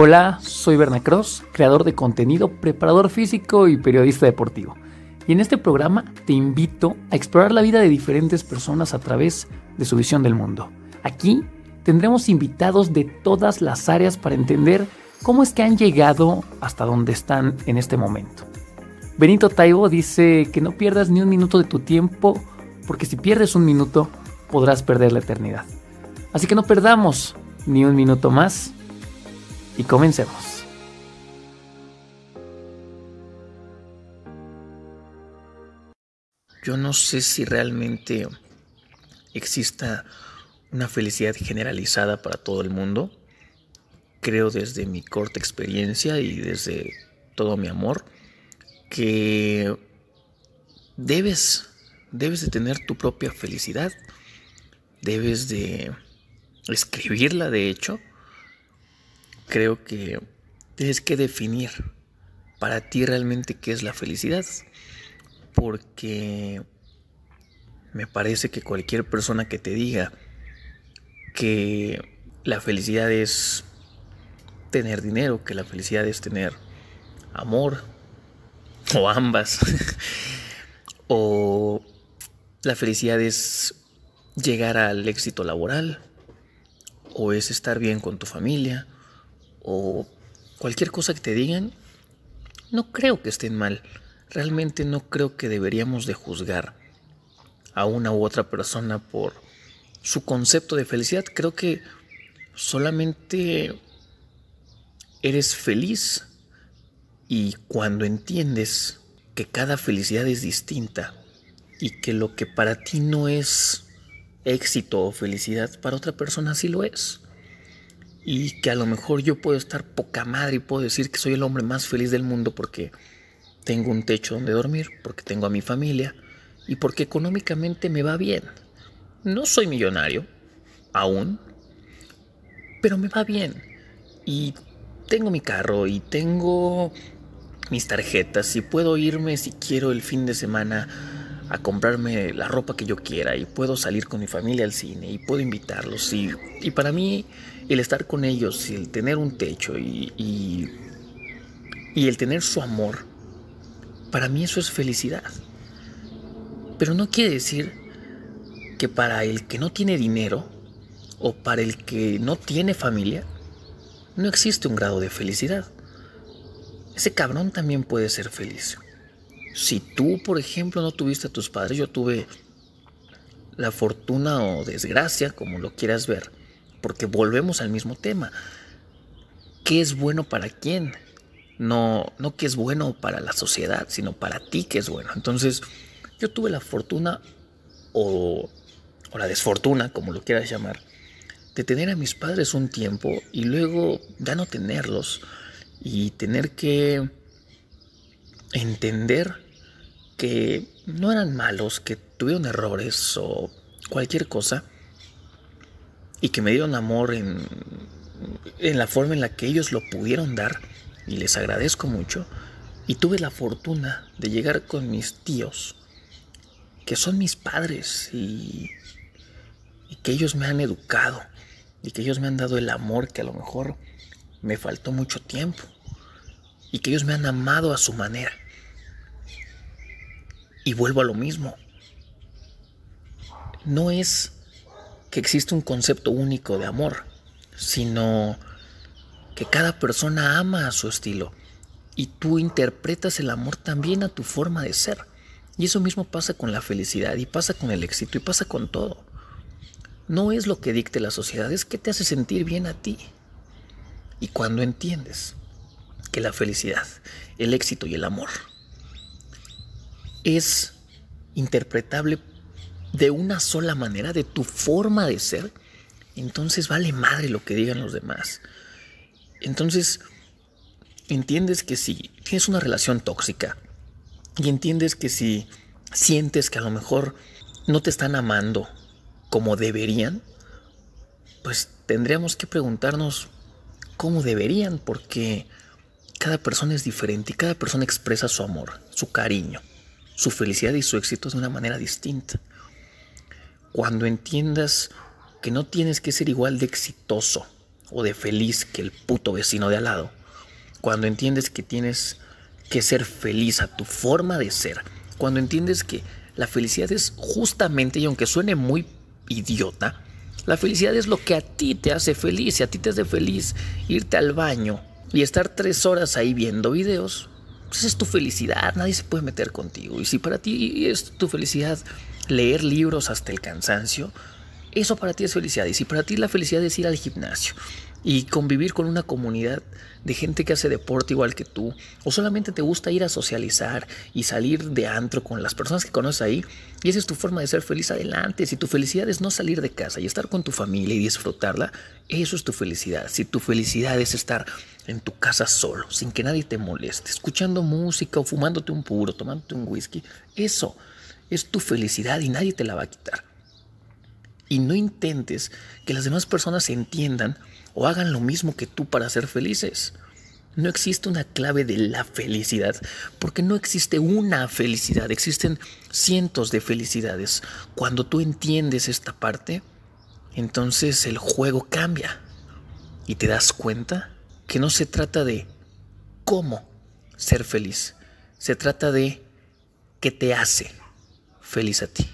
Hola, soy Berna Cross, creador de contenido, preparador físico y periodista deportivo. Y en este programa te invito a explorar la vida de diferentes personas a través de su visión del mundo. Aquí tendremos invitados de todas las áreas para entender cómo es que han llegado hasta donde están en este momento. Benito Taibo dice que no pierdas ni un minuto de tu tiempo, porque si pierdes un minuto, podrás perder la eternidad. Así que no perdamos ni un minuto más y comencemos. Yo no sé si realmente exista una felicidad generalizada para todo el mundo. Creo desde mi corta experiencia y desde todo mi amor que debes, debes de tener tu propia felicidad. Debes de escribirla, de hecho, creo que tienes que definir para ti realmente qué es la felicidad. Porque me parece que cualquier persona que te diga que la felicidad es tener dinero, que la felicidad es tener amor, o ambas, o la felicidad es llegar al éxito laboral, o es estar bien con tu familia, o cualquier cosa que te digan, no creo que estén mal. Realmente no creo que deberíamos de juzgar a una u otra persona por su concepto de felicidad. Creo que solamente eres feliz y cuando entiendes que cada felicidad es distinta y que lo que para ti no es éxito o felicidad, para otra persona sí lo es y que a lo mejor yo puedo estar poca madre y puedo decir que soy el hombre más feliz del mundo porque tengo un techo donde dormir, porque tengo a mi familia y porque económicamente me va bien. No soy millonario, aún, pero me va bien. Y tengo mi carro y tengo mis tarjetas y puedo irme si quiero el fin de semana a comprarme la ropa que yo quiera y puedo salir con mi familia al cine y puedo invitarlos y, y para mí el estar con ellos y el tener un techo y, y, el tener su amor, para mí eso es felicidad. Pero no quiere decir que para el que no tiene dinero o para el que no tiene familia, no existe un grado de felicidad. Ese cabrón también puede ser feliz. Si tú, por ejemplo, no tuviste a tus padres, yo tuve la fortuna o desgracia, como lo quieras ver, porque volvemos al mismo tema. ¿Qué es bueno para quién? No, no qué es bueno para la sociedad, sino para ti qué es bueno. Entonces, yo tuve la fortuna o la desfortuna, como lo quieras llamar, de tener a mis padres un tiempo y luego ya no tenerlos y tener que entender que no eran malos, que tuvieron errores o cualquier cosa y que me dieron amor en, en la forma en la que ellos lo pudieron dar y les agradezco mucho. Y tuve la fortuna de llegar con mis tíos, que son mis padres y, y que ellos me han educado y que ellos me han dado el amor que a lo mejor me faltó mucho tiempo y que ellos me han amado a su manera. Y vuelvo a lo mismo. No es que existe un concepto único de amor, sino que cada persona ama a su estilo y tú interpretas el amor también a tu forma de ser. Y eso mismo pasa con la felicidad y pasa con el éxito y pasa con todo. No es lo que dicte la sociedad, es que te hace sentir bien a ti. Y cuando entiendes que la felicidad, el éxito y el amor es interpretable de una sola manera, de tu forma de ser, entonces vale madre lo que digan los demás. Entonces, entiendes que si tienes una relación tóxica y entiendes que si sientes que a lo mejor no te están amando como deberían, pues tendríamos que preguntarnos cómo deberían, porque cada persona es diferente y cada persona expresa su amor, su cariño, su felicidad y su éxito de una manera distinta. Cuando entiendas que no tienes que ser igual de exitoso o de feliz que el puto vecino de al lado. Cuando entiendes que tienes que ser feliz a tu forma de ser. Cuando entiendes que la felicidad es justamente, y aunque suene muy idiota, la felicidad es lo que a ti te hace feliz. Si a ti te hace feliz irte al baño y estar tres horas ahí viendo videos, pues es tu felicidad, nadie se puede meter contigo. Y si para ti es tu felicidad leer libros hasta el cansancio, eso para ti es felicidad. Y si para ti la felicidad es ir al gimnasio y convivir con una comunidad de gente que hace deporte igual que tú, o solamente te gusta ir a socializar y salir de antro con las personas que conoces ahí, y esa es tu forma de ser feliz adelante. Si tu felicidad es no salir de casa y estar con tu familia y disfrutarla, eso es tu felicidad. Si tu felicidad es estar en tu casa solo, sin que nadie te moleste, escuchando música o fumándote un puro, tomándote un whisky, eso es tu felicidad y nadie te la va a quitar. Y no intentes que las demás personas entiendan o hagan lo mismo que tú para ser felices. No existe una clave de la felicidad, porque no existe una felicidad, existen cientos de felicidades. Cuando tú entiendes esta parte, entonces el juego cambia y te das cuenta que no se trata de cómo ser feliz, se trata de qué te hace feliz a ti.